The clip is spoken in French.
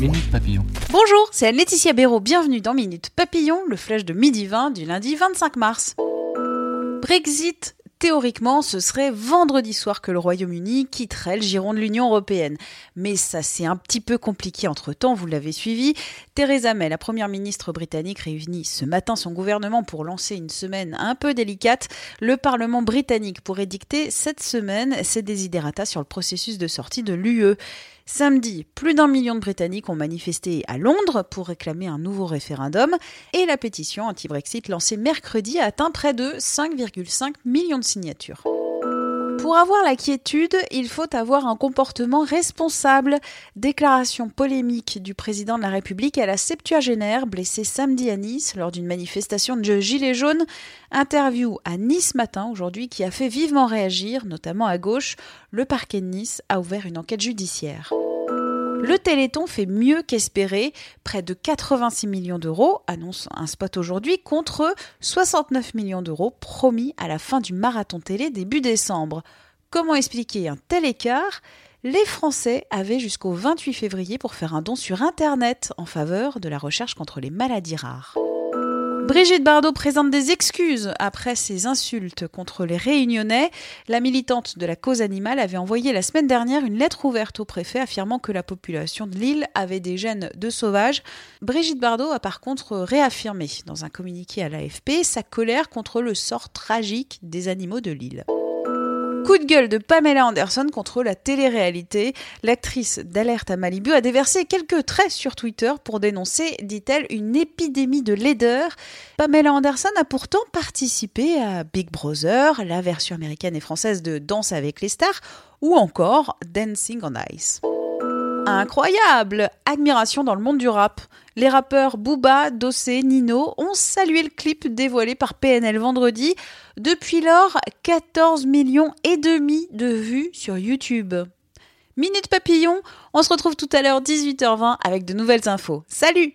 Minute Papillon. Bonjour, c'est Laetitia Béraud. Bienvenue dans Minute Papillon, le flash de midi 20 du lundi 25 mars. Brexit Théoriquement, ce serait vendredi soir que le Royaume-Uni quitterait le giron de l'Union européenne. Mais ça c'est un petit peu compliqué entre-temps, vous l'avez suivi. Theresa May, la première ministre britannique, réunit ce matin son gouvernement pour lancer une semaine un peu délicate. Le Parlement britannique pourrait dicter cette semaine ses désidératas sur le processus de sortie de l'UE. Samedi, plus d'un million de Britanniques ont manifesté à Londres pour réclamer un nouveau référendum et la pétition anti-Brexit lancée mercredi a atteint près de 5,5 millions de Pour avoir la quiétude, il faut avoir un comportement responsable. Déclaration polémique du président de la République à la septuagénaire blessée samedi à Nice lors d'une manifestation de Gilets jaunes. Interview à Nice matin aujourd'hui qui a fait vivement réagir, notamment à gauche. Le parquet de Nice a ouvert une enquête judiciaire. Le Téléthon fait mieux qu'espéré, près de 86 millions d'euros, annonce un spot aujourd'hui, contre 69 millions d'euros promis à la fin du marathon télé début décembre. Comment expliquer un tel écart? Les Français avaient jusqu'au 28 février pour faire un don sur Internet en faveur de la recherche contre les maladies rares. Brigitte Bardot présente des excuses après ses insultes contre les Réunionnais. La militante de la cause animale avait envoyé la semaine dernière une lettre ouverte au préfet affirmant que la population de l'île avait des gènes de sauvages. Brigitte Bardot a par contre réaffirmé dans un communiqué à l'AFP sa colère contre le sort tragique des animaux de l'île. Coup de gueule de Pamela Anderson contre la télé-réalité. L'actrice d'Alerte à Malibu a déversé quelques traits sur Twitter pour dénoncer, dit-elle, une épidémie de laideur. Pamela Anderson a pourtant participé à Big Brother, la version américaine et française de Danse avec les stars, ou encore Dancing on Ice. Incroyable Admiration dans le monde du rap. Les rappeurs Booba, Dossé, Nino ont salué le clip dévoilé par PNL vendredi. Depuis lors, 14 millions et demi de vues sur YouTube. Minute Papillon, on se retrouve tout à l'heure 18h20 avec de nouvelles infos. Salut